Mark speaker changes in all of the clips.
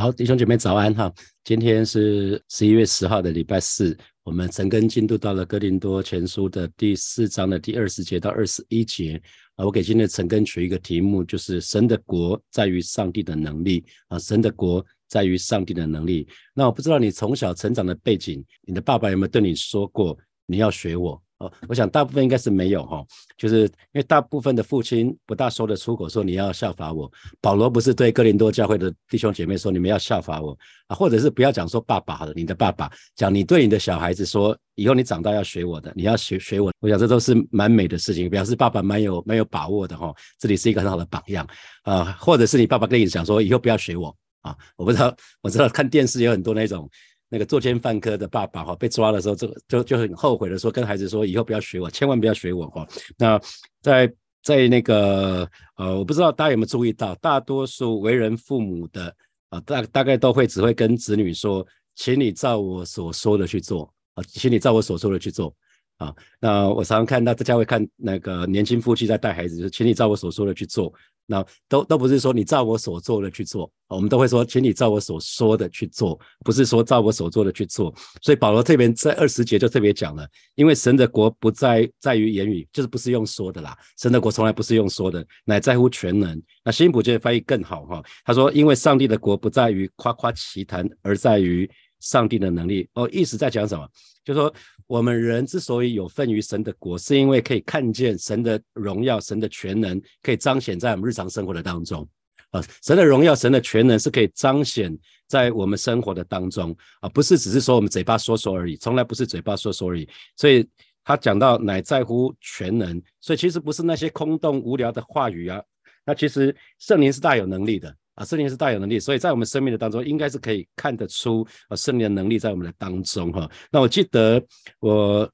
Speaker 1: 好，弟兄姐妹早安哈！今天是十一月十号的礼拜四，我们陈根进度到了哥林多前书的第四章的第二十节到二十一节啊。我给今天的陈根取一个题目，就是神的国在于上帝的能力啊，神的国在于上帝的能力。那我不知道你从小成长的背景，你的爸爸有没有对你说过你要学我？哦，我想大部分应该是没有哈，就是因为大部分的父亲不大说得出口，说你要效法我。保罗不是对哥林多教会的弟兄姐妹说，你们要效法我啊，或者是不要讲说爸爸好了，你的爸爸讲你对你的小孩子说，以后你长大要学我的，你要学学我。我想这都是蛮美的事情，表示爸爸蛮有蛮有把握的哈。这里是一个很好的榜样啊，或者是你爸爸跟你讲说，以后不要学我啊。我不知道，我知道看电视有很多那种。那个作奸犯科的爸爸哈，被抓的时候，这个就就很后悔的说，跟孩子说，以后不要学我，千万不要学我哈。那在在那个呃，我不知道大家有没有注意到，大多数为人父母的啊，大大概都会只会跟子女说，请你照我所说的去做啊，请你照我所说的去做啊。那我常常看到大家会看那个年轻夫妻在带孩子，就是请你照我所说的去做。那都都不是说你照我所做的去做，我们都会说，请你照我所说的去做，不是说照我所做的去做。所以保罗这边在二十节就特别讲了，因为神的国不在在于言语，就是不是用说的啦。神的国从来不是用说的，乃在乎全能。那新普觉得翻译更好哈，他说，因为上帝的国不在于夸夸其谈，而在于上帝的能力。哦，意思在讲什么？就说。我们人之所以有份于神的国，是因为可以看见神的荣耀、神的全能，可以彰显在我们日常生活的当中。啊，神的荣耀、神的全能是可以彰显在我们生活的当中啊，不是只是说我们嘴巴说说而已，从来不是嘴巴说说而已。所以他讲到乃在乎全能，所以其实不是那些空洞无聊的话语啊，那其实圣灵是大有能力的。啊，圣灵是大有能力，所以在我们生命的当中，应该是可以看得出啊，圣灵的能力在我们的当中哈。那我记得我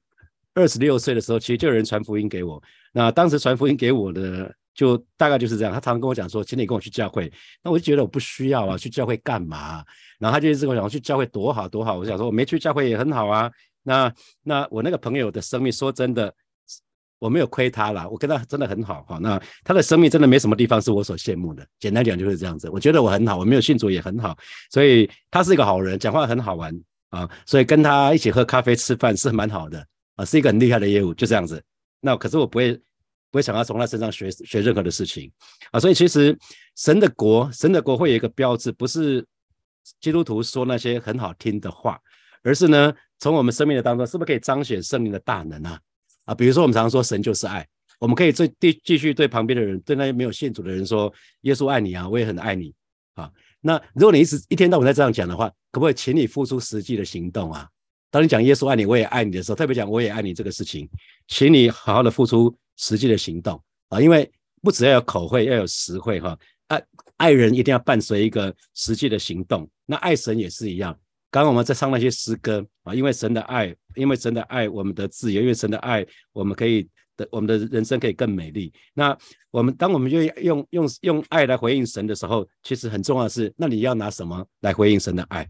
Speaker 1: 二十六岁的时候，其实就有人传福音给我。那当时传福音给我的，就大概就是这样。他常常跟我讲说，请你跟我去教会。那我就觉得我不需要啊，去教会干嘛？然后他就一直跟我讲，去教会多好多好。我想说，我没去教会也很好啊。那那我那个朋友的生命，说真的。我没有亏他了，我跟他真的很好哈。那他的生命真的没什么地方是我所羡慕的。简单讲就是这样子。我觉得我很好，我没有信主也很好，所以他是一个好人，讲话很好玩啊。所以跟他一起喝咖啡吃饭是蛮好的啊，是一个很厉害的业务，就这样子。那可是我不会不会想要从他身上学学任何的事情啊。所以其实神的国，神的国会有一个标志，不是基督徒说那些很好听的话，而是呢，从我们生命的当中，是不是可以彰显圣灵的大能啊？啊，比如说我们常说神就是爱，我们可以再继继续对旁边的人，对那些没有信主的人说，耶稣爱你啊，我也很爱你啊。那如果你一直一天到晚在这样讲的话，可不可以请你付出实际的行动啊？当你讲耶稣爱你，我也爱你的时候，特别讲我也爱你这个事情，请你好好的付出实际的行动啊，因为不只要有口会，要有实惠哈。爱爱人一定要伴随一个实际的行动，那爱神也是一样。刚刚我们在唱那些诗歌啊，因为神的爱，因为神的爱，我们的自由，因为神的爱，我们可以的，我们的人生可以更美丽。那我们当我们愿意用用用爱来回应神的时候，其实很重要的是，那你要拿什么来回应神的爱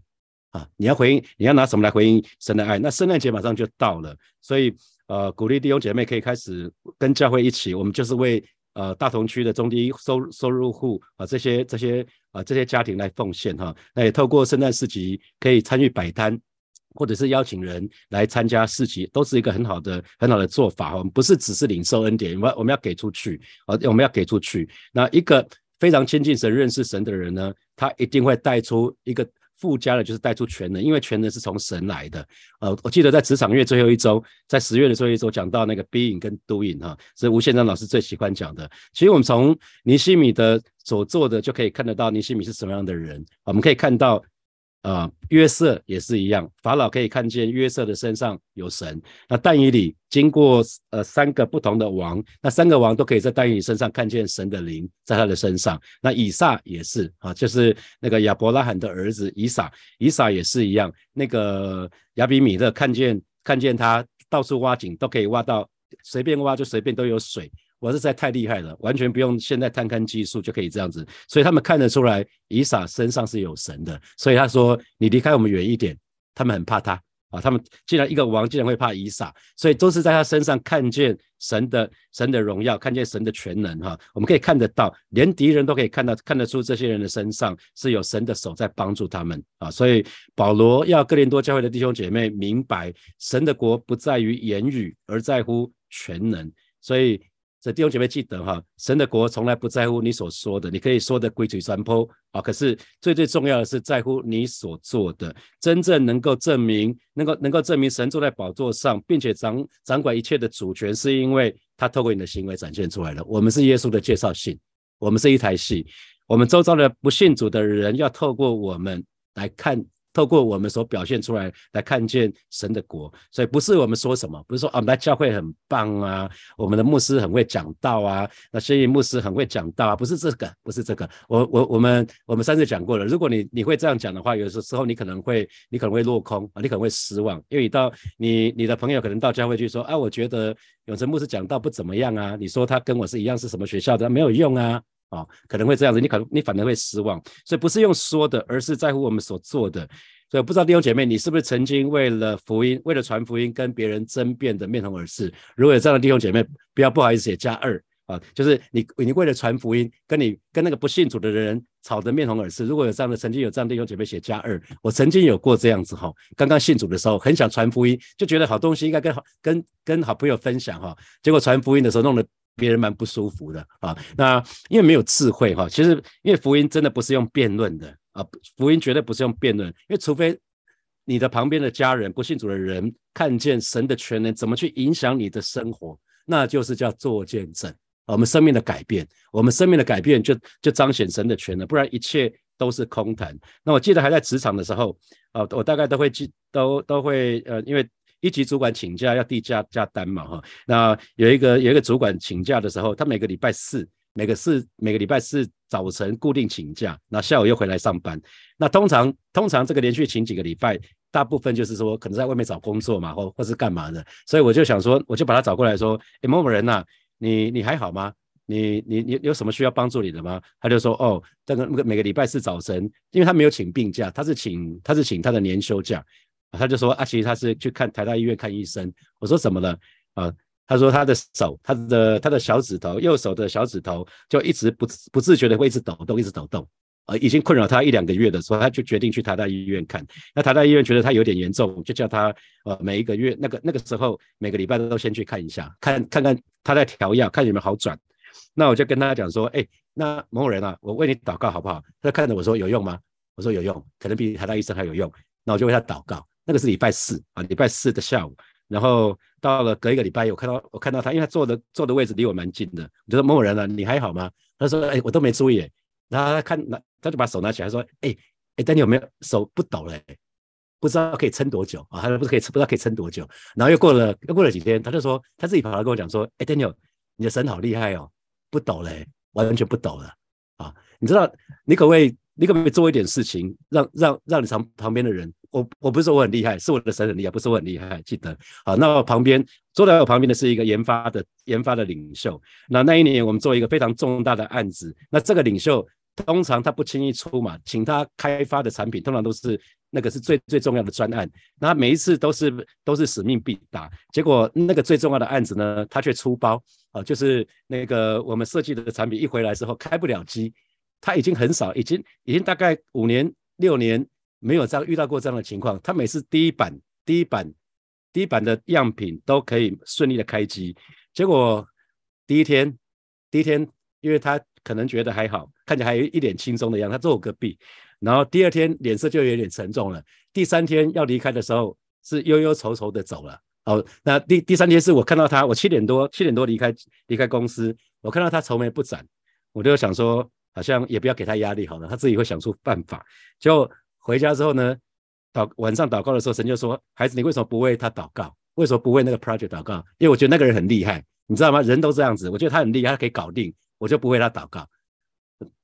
Speaker 1: 啊？你要回应，你要拿什么来回应神的爱？那圣诞节马上就到了，所以呃，鼓励弟兄姐妹可以开始跟教会一起，我们就是为。呃，大同区的中低收收入户啊，这些这些啊，这些家庭来奉献哈，那也透过圣诞市集可以参与摆摊，或者是邀请人来参加市集，都是一个很好的很好的做法我们不是只是领受恩典，我们我们要给出去啊，我们要给出去。那一个非常亲近神、认识神的人呢，他一定会带出一个。附加的就是带出全能，因为全能是从神来的。呃，我记得在职场月最后一周，在十月的最后一周讲到那个 being 跟 doing 哈，是吴宪章老师最喜欢讲的。其实我们从尼西米的所做的就可以看得到尼西米是什么样的人。我们可以看到。啊，约瑟也是一样，法老可以看见约瑟的身上有神。那但以理经过呃三个不同的王，那三个王都可以在但以理身上看见神的灵在他的身上。那以撒也是啊，就是那个亚伯拉罕的儿子以撒，以撒也是一样。那个亚比米勒看见看见他到处挖井都可以挖到，随便挖就随便都有水。我是在太厉害了，完全不用现在探勘技术就可以这样子，所以他们看得出来以撒身上是有神的，所以他说你离开我们远一点，他们很怕他啊，他们既然一个王竟然会怕以撒，所以都是在他身上看见神的神的荣耀，看见神的全能哈。我们可以看得到，连敌人都可以看到看得出这些人的身上是有神的手在帮助他们啊。所以保罗要哥林多教会的弟兄姐妹明白，神的国不在于言语，而在乎全能。所以。这弟兄姐妹记得哈，神的国从来不在乎你所说的，你可以说的鬼嘴山坡啊，可是最最重要的是在乎你所做的，真正能够证明，能够能够证明神坐在宝座上，并且掌掌管一切的主权，是因为他透过你的行为展现出来了。我们是耶稣的介绍信，我们是一台戏，我们周遭的不信主的人要透过我们来看。透过我们所表现出来来看见神的国，所以不是我们说什么，不是说啊，我们来教会很棒啊，我们的牧师很会讲道啊，那所以牧师很会讲道啊，不是这个，不是这个。我我我们我们上次讲过了，如果你你会这样讲的话，有的时候你可能会你可能会落空啊，你可能会失望，因为你到你你的朋友可能到教会去说啊，我觉得永成牧师讲道不怎么样啊，你说他跟我是一样是什么学校的，没有用啊。哦，可能会这样子，你可能你反而会失望，所以不是用说的，而是在乎我们所做的。所以不知道弟兄姐妹，你是不是曾经为了福音，为了传福音，跟别人争辩的面红耳赤？如果有这样的弟兄姐妹，不要不好意思写加二啊，就是你你为了传福音，跟你跟那个不信主的人吵得面红耳赤。如果有这样的，曾经有这样的弟兄姐妹写加二，我曾经有过这样子哈，刚刚信主的时候，很想传福音，就觉得好东西应该跟好跟跟好朋友分享哈，结果传福音的时候弄得。别人蛮不舒服的啊，那因为没有智慧哈，其实因为福音真的不是用辩论的啊，福音绝对不是用辩论，因为除非你的旁边的家人不信主的人看见神的全能怎么去影响你的生活，那就是叫做见证，我们生命的改变，我们生命的改变就就彰显神的全能，不然一切都是空谈。那我记得还在职场的时候啊，我大概都会记都都会呃，因为。一级主管请假要递加加单嘛哈，那有一个有一个主管请假的时候，他每个礼拜四每个四每个礼拜四早晨固定请假，那下午又回来上班。那通常通常这个连续请几个礼拜，大部分就是说可能在外面找工作嘛，或或是干嘛的。所以我就想说，我就把他找过来说，哎某某人呐，你你还好吗？你你你有什么需要帮助你的吗？他就说哦，这个每个礼拜四早晨，因为他没有请病假，他是请他是请他的年休假。他就说啊，其实他是去看台大医院看医生。我说怎么了？啊，他说他的手，他的他的小指头，右手的小指头就一直不不自觉的会一直抖动，一直抖动，啊，已经困扰他一两个月的时候，他就决定去台大医院看。那台大医院觉得他有点严重，就叫他呃每一个月那个那个时候每个礼拜都先去看一下，看看看他在调药，看有没有好转。那我就跟他讲说，哎，那某某人啊，我为你祷告好不好？他看着我说有用吗？我说有用，可能比台大医生还有用。那我就为他祷告。那个是礼拜四啊，礼拜四的下午，然后到了隔一个礼拜，我看到我看到他，因为他坐的坐的位置离我蛮近的，我就说某某人啊，你还好吗？他说，哎，我都没注意，然后他看拿，他就把手拿起来说，哎哎，但你有没有手不抖嘞？不知道可以撑多久啊？他说不是可以撑，不知道可以撑多久。然后又过了又过了几天，他就说他自己跑来跟我讲说，哎，Daniel，你的神好厉害哦，不抖嘞，完全不抖了啊！你知道你可不可以你可不可以做一点事情，让让让你旁旁边的人？我我不是说我很厉害，是我的神很厉害，不是我很厉害。记得好，那我旁边坐在我旁边的是一个研发的研发的领袖。那那一年我们做一个非常重大的案子，那这个领袖通常他不轻易出马，请他开发的产品通常都是那个是最最重要的专案，那每一次都是都是使命必达。结果那个最重要的案子呢，他却出包啊，就是那个我们设计的产品一回来之后开不了机，他已经很少，已经已经大概五年六年。没有这样遇到过这样的情况，他每次第一版、第一版、第一版的样品都可以顺利的开机，结果第一天、第一天，因为他可能觉得还好，看起来还有一脸轻松的样子，他坐我隔壁，然后第二天脸色就有点沉重了，第三天要离开的时候是忧忧愁愁的走了。哦，那第第三天是我看到他，我七点多七点多离开离开公司，我看到他愁眉不展，我就想说，好像也不要给他压力好了，他自己会想出办法，就。回家之后呢，祷晚上祷告的时候，神就说：“孩子，你为什么不为他祷告？为什么不为那个 project 祷告？因为我觉得那个人很厉害，你知道吗？人都这样子，我觉得他很厉害，他可以搞定，我就不为他祷告。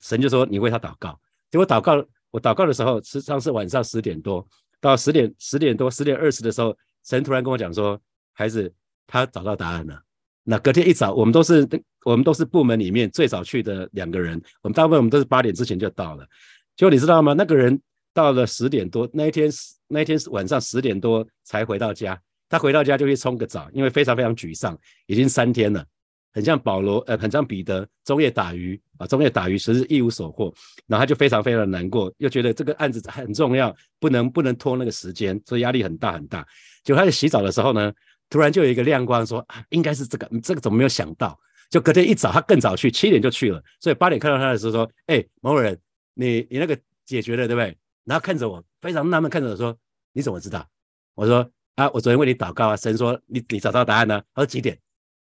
Speaker 1: 神就说：你为他祷告。结果祷告，我祷告的时候，实际上是晚上十点多，到十点十点多十点二十的时候，神突然跟我讲说：孩子，他找到答案了。那隔天一早，我们都是我们都是部门里面最早去的两个人，我们大部分我们都是八点之前就到了。结果你知道吗？那个人。到了十点多，那一天那一天晚上十点多才回到家。他回到家就去冲个澡，因为非常非常沮丧，已经三天了，很像保罗，呃，很像彼得，中夜打鱼啊，中夜打鱼，其实一无所获。然后他就非常非常难过，又觉得这个案子很重要，不能不能拖那个时间，所以压力很大很大。就他在洗澡的时候呢，突然就有一个亮光，说啊，应该是这个，这个怎么没有想到？就隔天一早，他更早去，七点就去了，所以八点看到他的时候说，哎，某人，你你那个解决了对不对？然后看着我，非常纳闷，看着我说，你怎么知道？我说啊，我昨天为你祷告啊，神说你你找到答案呢？他说几点？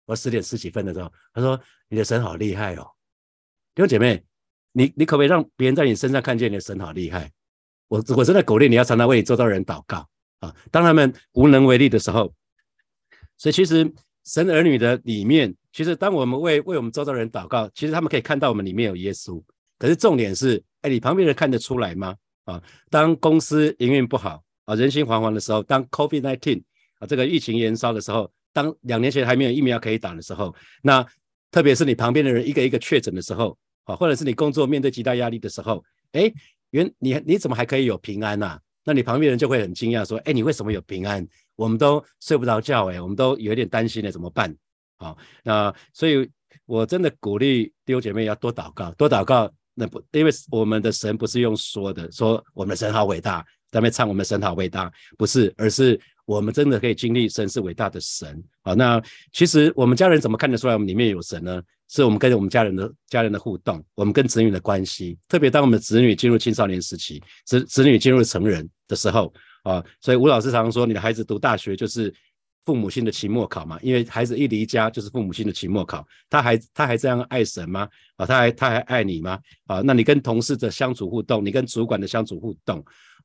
Speaker 1: 我十点十几分的时候，他说你的神好厉害哦，弟兄姐妹，你你可不可以让别人在你身上看见你的神好厉害？我我真的鼓励你要常常为你周遭人祷告啊，当他们无能为力的时候，所以其实神儿女的里面，其实当我们为为我们周遭人祷告，其实他们可以看到我们里面有耶稣。可是重点是，哎，你旁边人看得出来吗？啊，当公司营运不好啊，人心惶惶的时候，当 COVID-19 啊这个疫情延烧的时候，当两年前还没有疫苗可以打的时候，那特别是你旁边的人一个一个确诊的时候啊，或者是你工作面对极大压力的时候，哎，原你你怎么还可以有平安呐？那你旁边人就会很惊讶说，哎，你为什么有平安？我们都睡不着觉哎，我们都有点担心了，怎么办？啊，那所以我真的鼓励弟兄姐妹要多祷告，多祷告。那不，因为我们的神不是用说的，说我们的神好伟大，咱们唱我们的神好伟大，不是，而是我们真的可以经历神是伟大的神。好，那其实我们家人怎么看得出来我们里面有神呢？是我们跟我们家人的家人的互动，我们跟子女的关系，特别当我们子女进入青少年时期，子子女进入成人的时候啊，所以吴老师常常说，你的孩子读大学就是。父母亲的期末考嘛，因为孩子一离家就是父母亲的期末考，他还他还这样爱神吗？啊，他还他还爱你吗？啊，那你跟同事的相处互动，你跟主管的相处互动，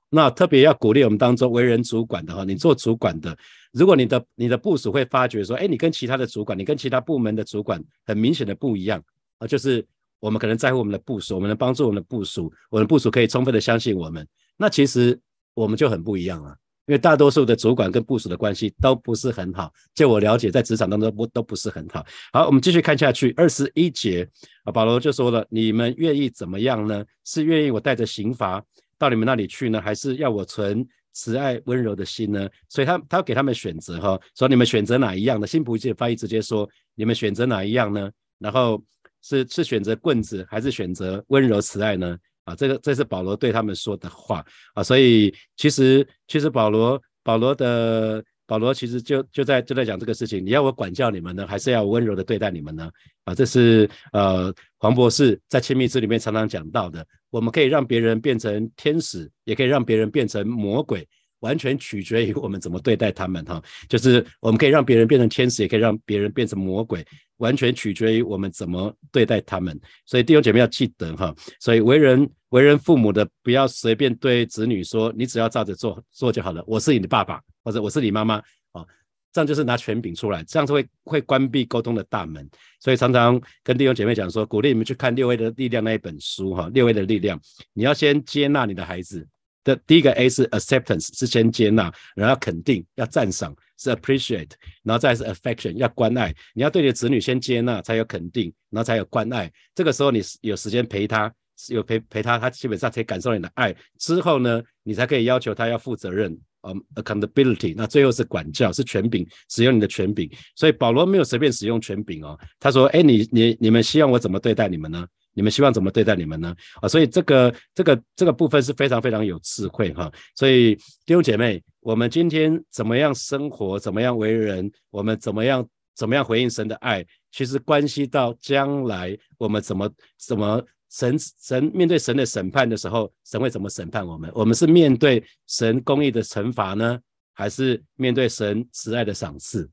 Speaker 1: 那特别要鼓励我们当中为人主管的哈，你做主管的，如果你的你的部署会发觉说，哎，你跟其他的主管，你跟其他部门的主管很明显的不一样啊，就是我们可能在乎我们的部署，我们能帮助我们的部署，我们的部署可以充分的相信我们，那其实我们就很不一样了。因为大多数的主管跟部属的关系都不是很好，就我了解，在职场当中不都不是很好。好，我们继续看下去，二十一节啊，保罗就说了：你们愿意怎么样呢？是愿意我带着刑罚到你们那里去呢，还是要我存慈爱温柔的心呢？所以他他给他们选择哈，说你们选择哪一样的？新普界翻译直接说：你们选择哪一样呢？然后是是选择棍子，还是选择温柔慈爱呢？啊，这个这是保罗对他们说的话啊，所以其实其实保罗保罗的保罗其实就就在就在讲这个事情，你要我管教你们呢，还是要温柔的对待你们呢？啊，这是呃黄博士在亲密之里面常常讲到的，我们可以让别人变成天使，也可以让别人变成魔鬼。完全取决于我们怎么对待他们哈，就是我们可以让别人变成天使，也可以让别人变成魔鬼，完全取决于我们怎么对待他们。所以弟兄姐妹要记得哈，所以为人为人父母的不要随便对子女说，你只要照着做做就好了。我是你的爸爸，或者我是你妈妈啊，这样就是拿权柄出来，这样子会会关闭沟通的大门。所以常常跟弟兄姐妹讲说，鼓励你们去看《六位的力量》那一本书哈，《六位的力量》，你要先接纳你的孩子。的第一个 A 是 acceptance，是先接纳，然后肯定，要赞赏，是 appreciate，然后再是 affection，要关爱。你要对你的子女先接纳，才有肯定，然后才有关爱。这个时候你有时间陪他，有陪陪他，他基本上可以感受你的爱。之后呢，你才可以要求他要负责任，嗯，accountability。那最后是管教，是权柄，使用你的权柄。所以保罗没有随便使用权柄哦，他说：哎，你你你们希望我怎么对待你们呢？你们希望怎么对待你们呢？啊，所以这个这个这个部分是非常非常有智慧哈。所以弟兄姐妹，我们今天怎么样生活，怎么样为人，我们怎么样怎么样回应神的爱，其实关系到将来我们怎么怎么神神面对神的审判的时候，神会怎么审判我们？我们是面对神公义的惩罚呢，还是面对神慈爱的赏赐？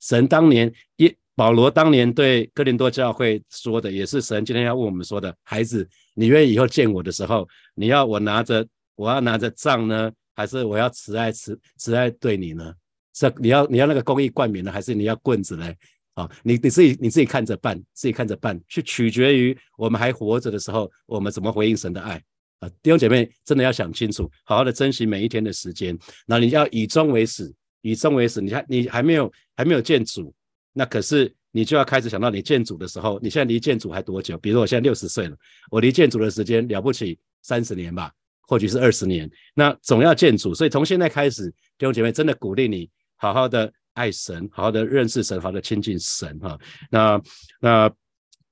Speaker 1: 神当年一。保罗当年对哥林多教会说的，也是神今天要问我们说的：孩子，你愿意以后见我的时候，你要我拿着，我要拿着杖呢，还是我要慈爱慈慈爱对你呢？是你要你要那个公益冠冕呢，还是你要棍子呢？啊，你你自己你自己看着办，自己看着办，去取决于我们还活着的时候，我们怎么回应神的爱啊！弟兄姐妹，真的要想清楚，好好的珍惜每一天的时间。那你要以终为始，以终为始。你还你还没有还没有见主。那可是你就要开始想到你建组的时候，你现在离建组还多久？比如我现在六十岁了，我离建组的时间了不起三十年吧。或许是二十年，那总要建主。所以从现在开始，弟兄姐妹真的鼓励你，好好的爱神，好好的认识神，好好的亲近神哈。那那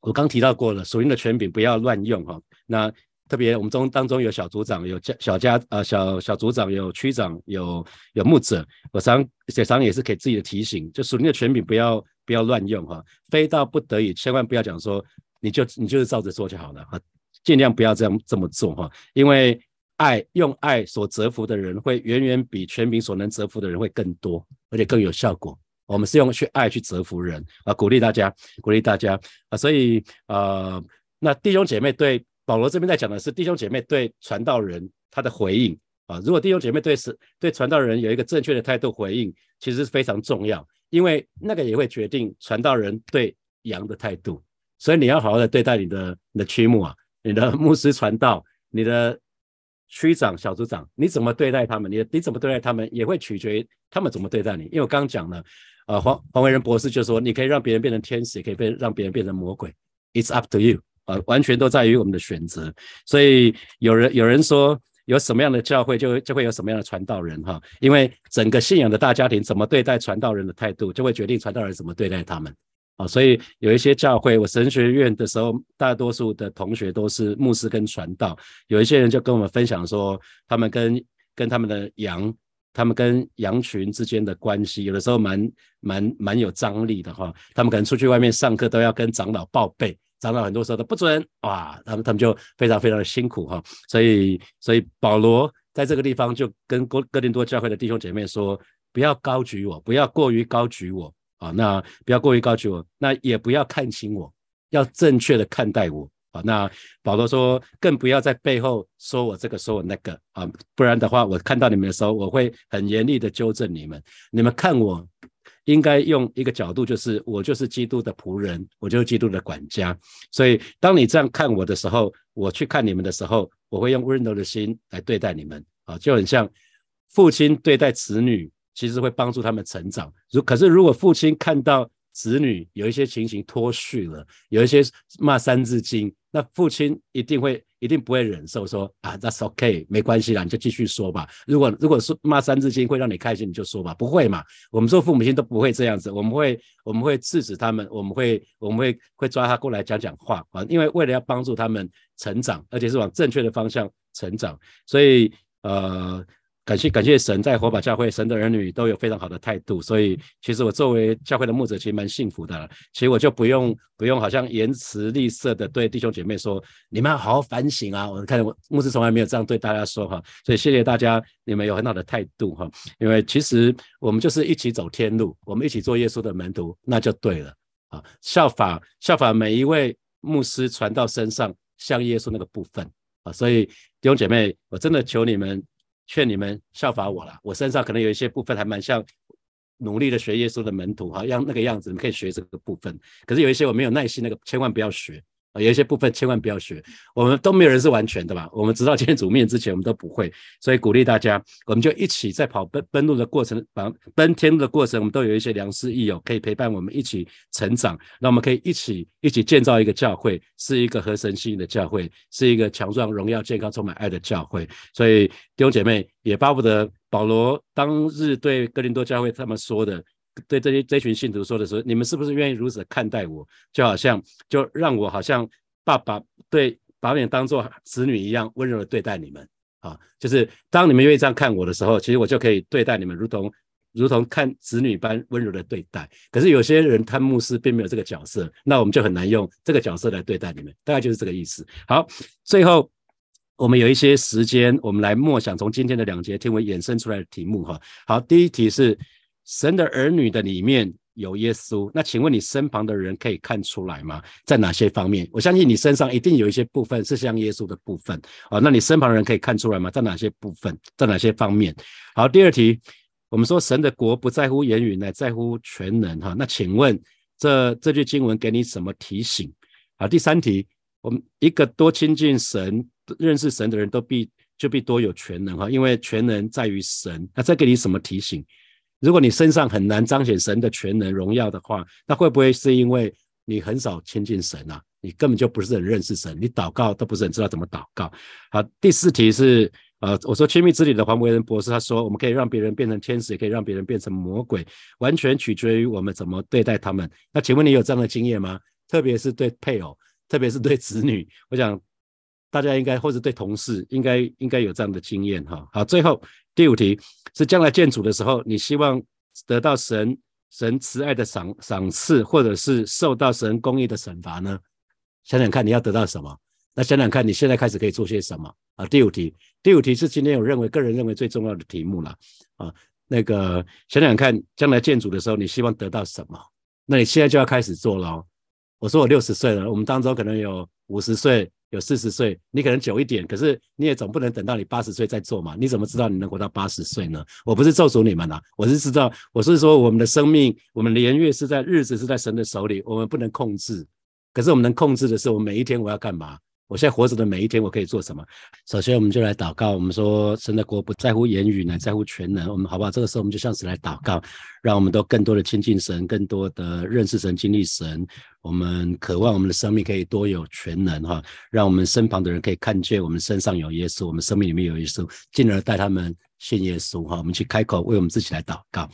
Speaker 1: 我刚提到过了，属灵的权柄不要乱用哈。那特别我们中当中有小组长，有家小家呃小小组长，有区长，有有牧者，我常常常也是给自己的提醒，就属灵的权柄不要不要乱用哈，非到不得已，千万不要讲说你就你就是照着做就好了哈，尽量不要这样这么做哈，因为爱用爱所折服的人，会远远比权柄所能折服的人会更多，而且更有效果。我们是用去爱去折服人啊，鼓励大家，鼓励大家啊，所以呃，那弟兄姐妹对。保罗这边在讲的是弟兄姐妹对传道人他的回应啊，如果弟兄姐妹对是对传道人有一个正确的态度回应，其实是非常重要，因为那个也会决定传道人对羊的态度。所以你要好好的对待你的你的区牧啊，你的牧师传道，你的区长小组长，你怎么对待他们？你你怎么对待他们，也会取决于他们怎么对待你。因为我刚讲了，呃，黄黄维仁博士就说，你可以让别人变成天使，也可以变让别人变成魔鬼，It's up to you。啊，完全都在于我们的选择。所以有人有人说，有什么样的教会，就就会有什么样的传道人哈。因为整个信仰的大家庭怎么对待传道人的态度，就会决定传道人怎么对待他们。啊，所以有一些教会，我神学院的时候，大多数的同学都是牧师跟传道。有一些人就跟我们分享说，他们跟跟他们的羊，他们跟羊群之间的关系，有的时候蛮蛮蛮有张力的哈。他们可能出去外面上课，都要跟长老报备。长老很多时候都不准哇，他们他们就非常非常的辛苦哈，所以所以保罗在这个地方就跟哥哥林多教会的弟兄姐妹说，不要高举我，不要过于高举我啊，那不要过于高举我，那也不要看轻我，要正确的看待我啊。那保罗说，更不要在背后说我这个说我那个啊，不然的话，我看到你们的时候，我会很严厉的纠正你们，你们看我。应该用一个角度，就是我就是基督的仆人，我就是基督的管家。所以，当你这样看我的时候，我去看你们的时候，我会用温柔的心来对待你们啊，就很像父亲对待子女，其实会帮助他们成长。如可是，如果父亲看到子女有一些情形脱序了，有一些骂三字经，那父亲一定会。一定不会忍受说啊，That's OK，没关系啦，你就继续说吧。如果如果说骂三字经会让你开心，你就说吧。不会嘛？我们做父母亲都不会这样子，我们会我们会制止他们，我们会我们会会抓他过来讲讲话啊，因为为了要帮助他们成长，而且是往正确的方向成长，所以呃。感谢感谢神，在火把教会，神的儿女都有非常好的态度，所以其实我作为教会的牧者，其实蛮幸福的。其实我就不用不用好像言辞吝啬的对弟兄姐妹说，你们要好好反省啊！我看我牧师从来没有这样对大家说哈，所以谢谢大家，你们有很好的态度哈。因为其实我们就是一起走天路，我们一起做耶稣的门徒，那就对了啊！效法效法每一位牧师传到身上像耶稣那个部分啊！所以弟兄姐妹，我真的求你们。劝你们效法我了，我身上可能有一些部分还蛮像努力的学耶稣的门徒哈，样那个样子，你可以学这个部分。可是有一些我没有耐心，那个千万不要学。有一些部分千万不要学，我们都没有人是完全的吧？我们直到见主面之前，我们都不会，所以鼓励大家，我们就一起在跑奔奔路的过程，奔奔天路的过程，我们都有一些良师益友可以陪伴我们一起成长。那我们可以一起一起建造一个教会，是一个合神心意的教会，是一个强壮、荣耀、健康、充满爱的教会。所以弟兄姐妹也巴不得保罗当日对哥林多教会他们说的。对这些这群信徒说的时候，你们是不是愿意如此看待我？就好像就让我好像爸爸对把你当做子女一样温柔的对待你们啊！就是当你们愿意这样看我的时候，其实我就可以对待你们如同如同看子女般温柔的对待。可是有些人看牧师并没有这个角色，那我们就很难用这个角色来对待你们。大概就是这个意思。好，最后我们有一些时间，我们来默想从今天的两节听闻衍生出来的题目哈。好，第一题是。神的儿女的里面有耶稣，那请问你身旁的人可以看出来吗？在哪些方面？我相信你身上一定有一些部分是像耶稣的部分啊。那你身旁的人可以看出来吗？在哪些部分？在哪些方面？好，第二题，我们说神的国不在乎言语，乃在乎全能哈。那请问这这句经文给你什么提醒？好，第三题，我们一个多亲近神、认识神的人都必就必多有全能哈，因为全能在于神。那再给你什么提醒？如果你身上很难彰显神的全能荣耀的话，那会不会是因为你很少亲近神啊？你根本就不是很认识神，你祷告都不是很知道怎么祷告。好，第四题是，呃，我说亲密之旅的黄维仁博士他说，我们可以让别人变成天使，也可以让别人变成魔鬼，完全取决于我们怎么对待他们。那请问你有这样的经验吗？特别是对配偶，特别是对子女，我想大家应该或者对同事应该应该有这样的经验哈。好，最后第五题是将来建主的时候，你希望得到神。神慈爱的赏赏赐，或者是受到神公义的惩罚呢？想想看，你要得到什么？那想想看，你现在开始可以做些什么啊？第五题，第五题是今天我认为个人认为最重要的题目了啊。那个想想看，将来建筑的时候，你希望得到什么？那你现在就要开始做了。我说我六十岁了，我们当中可能有五十岁。有四十岁，你可能久一点，可是你也总不能等到你八十岁再做嘛？你怎么知道你能活到八十岁呢？我不是咒诅你们呐，我是知道，我是说我们的生命，我们年月是在日子是在神的手里，我们不能控制，可是我们能控制的是，我每一天我要干嘛？我现在活着的每一天，我可以做什么？首先，我们就来祷告。我们说，神的国不在乎言语，乃在乎全能。我们好不好？这个时候，我们就像是来祷告，让我们都更多的亲近神，更多的认识神、经历神。我们渴望我们的生命可以多有全能哈，让我们身旁的人可以看见我们身上有耶稣，我们生命里面有耶稣，进而带他们。信耶稣哈，我们去开口为我们自己来祷告，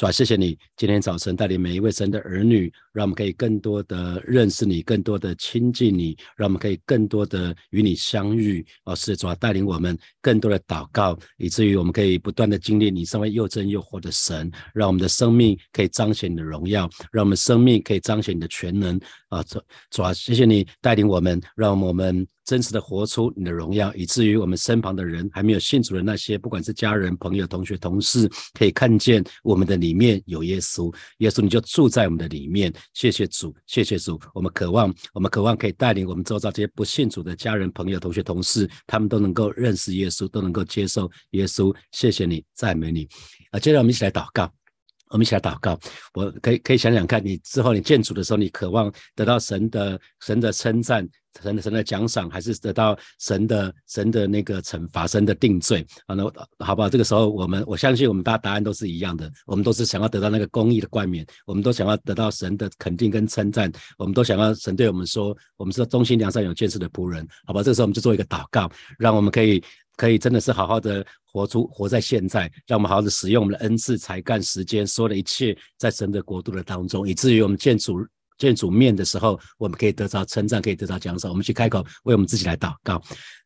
Speaker 1: 主啊，谢谢你今天早晨带领每一位神的儿女，让我们可以更多的认识你，更多的亲近你，让我们可以更多的与你相遇。哦，是主啊，带领我们更多的祷告，以至于我们可以不断的经历你身为又真又活的神，让我们的生命可以彰显你的荣耀，让我们生命可以彰显你的全能。啊，主主啊，谢谢你带领我们，让我们。真实的活出你的荣耀，以至于我们身旁的人还没有信主的那些，不管是家人、朋友、同学、同事，可以看见我们的你里面有耶稣。耶稣，你就住在我们的里面。谢谢主，谢谢主。我们渴望，我们渴望可以带领我们周遭这些不信主的家人、朋友、同学、同事，他们都能够认识耶稣，都能够接受耶稣。谢谢你，赞美你。啊，接着我们一起来祷告。我们一起来祷告。我可以可以想想看，你之后你见主的时候，你渴望得到神的神的称赞，神的神的奖赏，还是得到神的神的那个惩罚，神的定罪？好，那好不好？这个时候，我们我相信我们大答案都是一样的。我们都是想要得到那个公义的冠冕，我们都想要得到神的肯定跟称赞，我们都想要神对我们说，我们是忠心良善有见识的仆人，好吧？这个时候我们就做一个祷告，让我们可以。可以真的是好好的活出活在现在，让我们好好的使用我们的恩赐、才干、时间，所有的一切在神的国度的当中，以至于我们见主见主面的时候，我们可以得到称赞，可以得到奖赏。我们去开口为我们自己来祷告，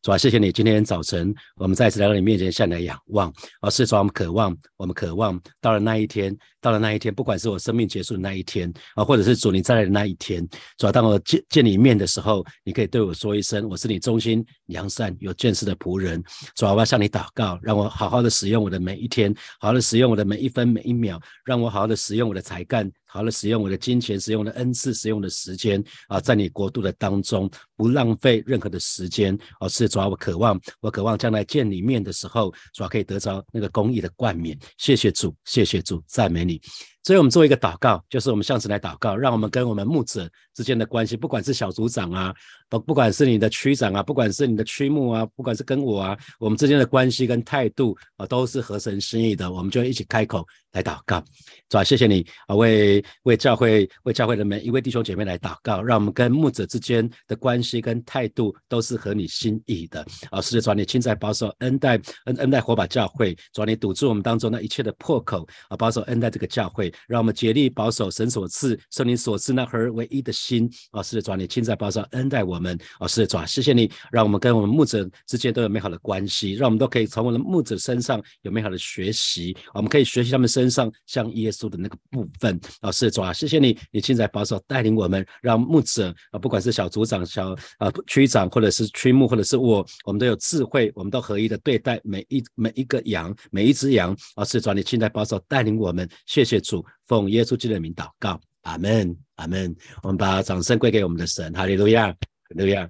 Speaker 1: 主啊，谢谢你今天早晨我们再次来到你面前向你仰望，而是说我们渴望，我们渴望到了那一天。到了那一天，不管是我生命结束的那一天啊，或者是主你再来的那一天，主要当我见见你一面的时候，你可以对我说一声：“我是你忠心良善有见识的仆人。”主要我要向你祷告，让我好好的使用我的每一天，好好的使用我的每一分每一秒，让我好好的使用我的才干，好好的使用我的金钱，使用我的恩赐，使用的时间啊，在你国度的当中，不浪费任何的时间。而是主要我渴望，我渴望将来见你面的时候，主要可以得着那个公益的冠冕。谢谢主，谢谢主，赞美你。所以，我们做一个祷告，就是我们向神来祷告，让我们跟我们牧者之间的关系，不管是小组长啊。不，不管是你的区长啊，不管是你的区牧啊，不管是跟我啊，我们之间的关系跟态度啊，都是合神心意的。我们就一起开口来祷告，主啊，谢谢你啊，为为教会为教会的每一位弟兄姐妹来祷告，让我们跟牧者之间的关系跟态度都是合你心意的啊。是的，主啊，你亲在保守恩待恩恩待火把教会，主啊，你堵住我们当中那一切的破口啊，保守恩待这个教会，让我们竭力保守神所赐、圣灵所赐那合而为一的心啊。是的，主啊，你亲在保守恩待我。们哦，是主啊，谢谢你，让我们跟我们牧者之间都有美好的关系，让我们都可以从我们的牧者身上有美好的学习，我们可以学习他们身上像耶稣的那个部分哦，是主啊，谢谢你，你现在保守带领我们，让牧者啊，不管是小组长、小啊区长，或者是区牧，或者是我，我们都有智慧，我们都合一的对待每一每一个羊，每一只羊啊，是主啊，你现在保守带领我们，谢谢主，奉耶稣基督的名祷告，阿门，阿门。我们把掌声归给我们的神，哈利路亚。怎么样？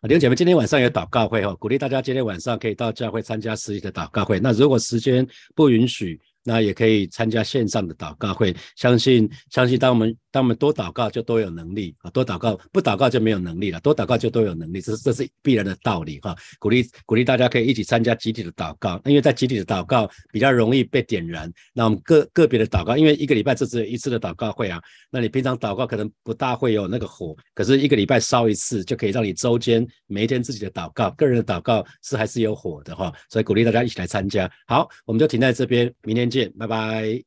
Speaker 1: 啊，弟兄姐妹，今天晚上有祷告会哦，鼓励大家今天晚上可以到教会参加实际的祷告会。那如果时间不允许那也可以参加线上的祷告会。相信相信，当我们当我们多祷告，就多有能力啊！多祷告，不祷告就没有能力了。多祷告就都有能力，这是这是必然的道理哈。鼓励鼓励大家可以一起参加集体的祷告，因为在集体的祷告比较容易被点燃。那我们个个别的祷告，因为一个礼拜这只有一次的祷告会啊，那你平常祷告可能不大会有那个火，可是一个礼拜烧一次，就可以让你周间每一天自己的祷告，个人的祷告是还是有火的哈。所以鼓励大家一起来参加。好，我们就停在这边，明天见，拜拜。